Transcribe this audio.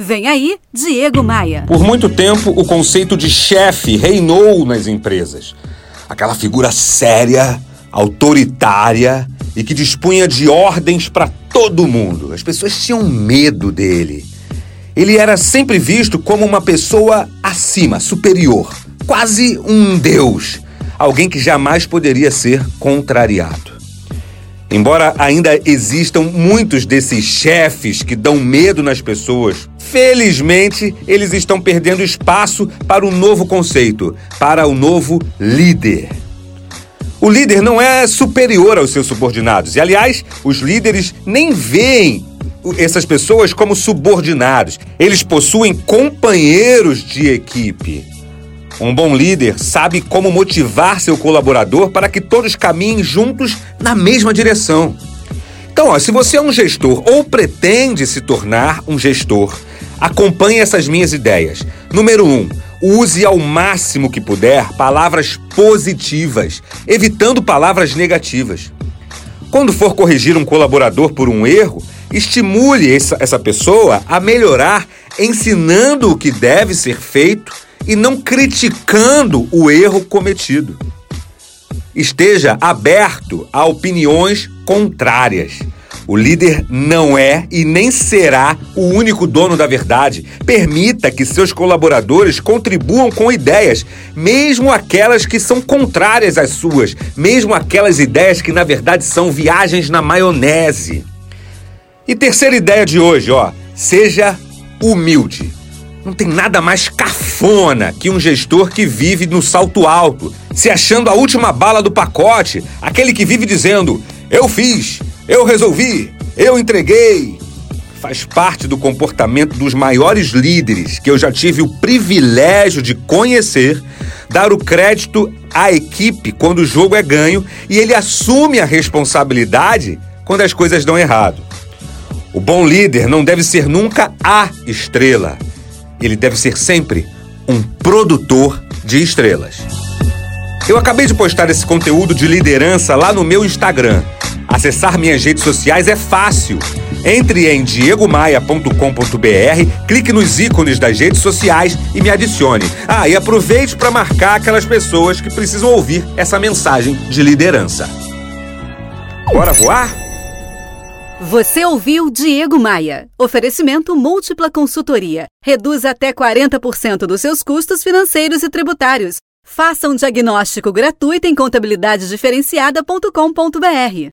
Vem aí, Diego Maia. Por muito tempo, o conceito de chefe reinou nas empresas. Aquela figura séria, autoritária e que dispunha de ordens para todo mundo. As pessoas tinham medo dele. Ele era sempre visto como uma pessoa acima, superior, quase um deus, alguém que jamais poderia ser contrariado. Embora ainda existam muitos desses chefes que dão medo nas pessoas, felizmente eles estão perdendo espaço para um novo conceito, para o um novo líder. O líder não é superior aos seus subordinados, e aliás, os líderes nem veem essas pessoas como subordinados. Eles possuem companheiros de equipe. Um bom líder sabe como motivar seu colaborador para que todos caminhem juntos na mesma direção. Então, ó, se você é um gestor ou pretende se tornar um gestor, acompanhe essas minhas ideias. Número 1. Um, use ao máximo que puder palavras positivas, evitando palavras negativas. Quando for corrigir um colaborador por um erro, estimule essa, essa pessoa a melhorar, ensinando o que deve ser feito e não criticando o erro cometido. Esteja aberto a opiniões contrárias. O líder não é e nem será o único dono da verdade. Permita que seus colaboradores contribuam com ideias, mesmo aquelas que são contrárias às suas, mesmo aquelas ideias que na verdade são viagens na maionese. E terceira ideia de hoje, ó, seja humilde. Não tem nada mais cafona que um gestor que vive no salto alto, se achando a última bala do pacote, aquele que vive dizendo: Eu fiz, eu resolvi, eu entreguei. Faz parte do comportamento dos maiores líderes que eu já tive o privilégio de conhecer, dar o crédito à equipe quando o jogo é ganho e ele assume a responsabilidade quando as coisas dão errado. O bom líder não deve ser nunca a estrela ele deve ser sempre um produtor de estrelas. Eu acabei de postar esse conteúdo de liderança lá no meu Instagram. Acessar minhas redes sociais é fácil. Entre em diegomaia.com.br, clique nos ícones das redes sociais e me adicione. Ah, e aproveite para marcar aquelas pessoas que precisam ouvir essa mensagem de liderança. Bora voar? Você ouviu Diego Maia. Oferecimento múltipla consultoria. Reduz até 40% dos seus custos financeiros e tributários. Faça um diagnóstico gratuito em contabilidadediferenciada.com.br.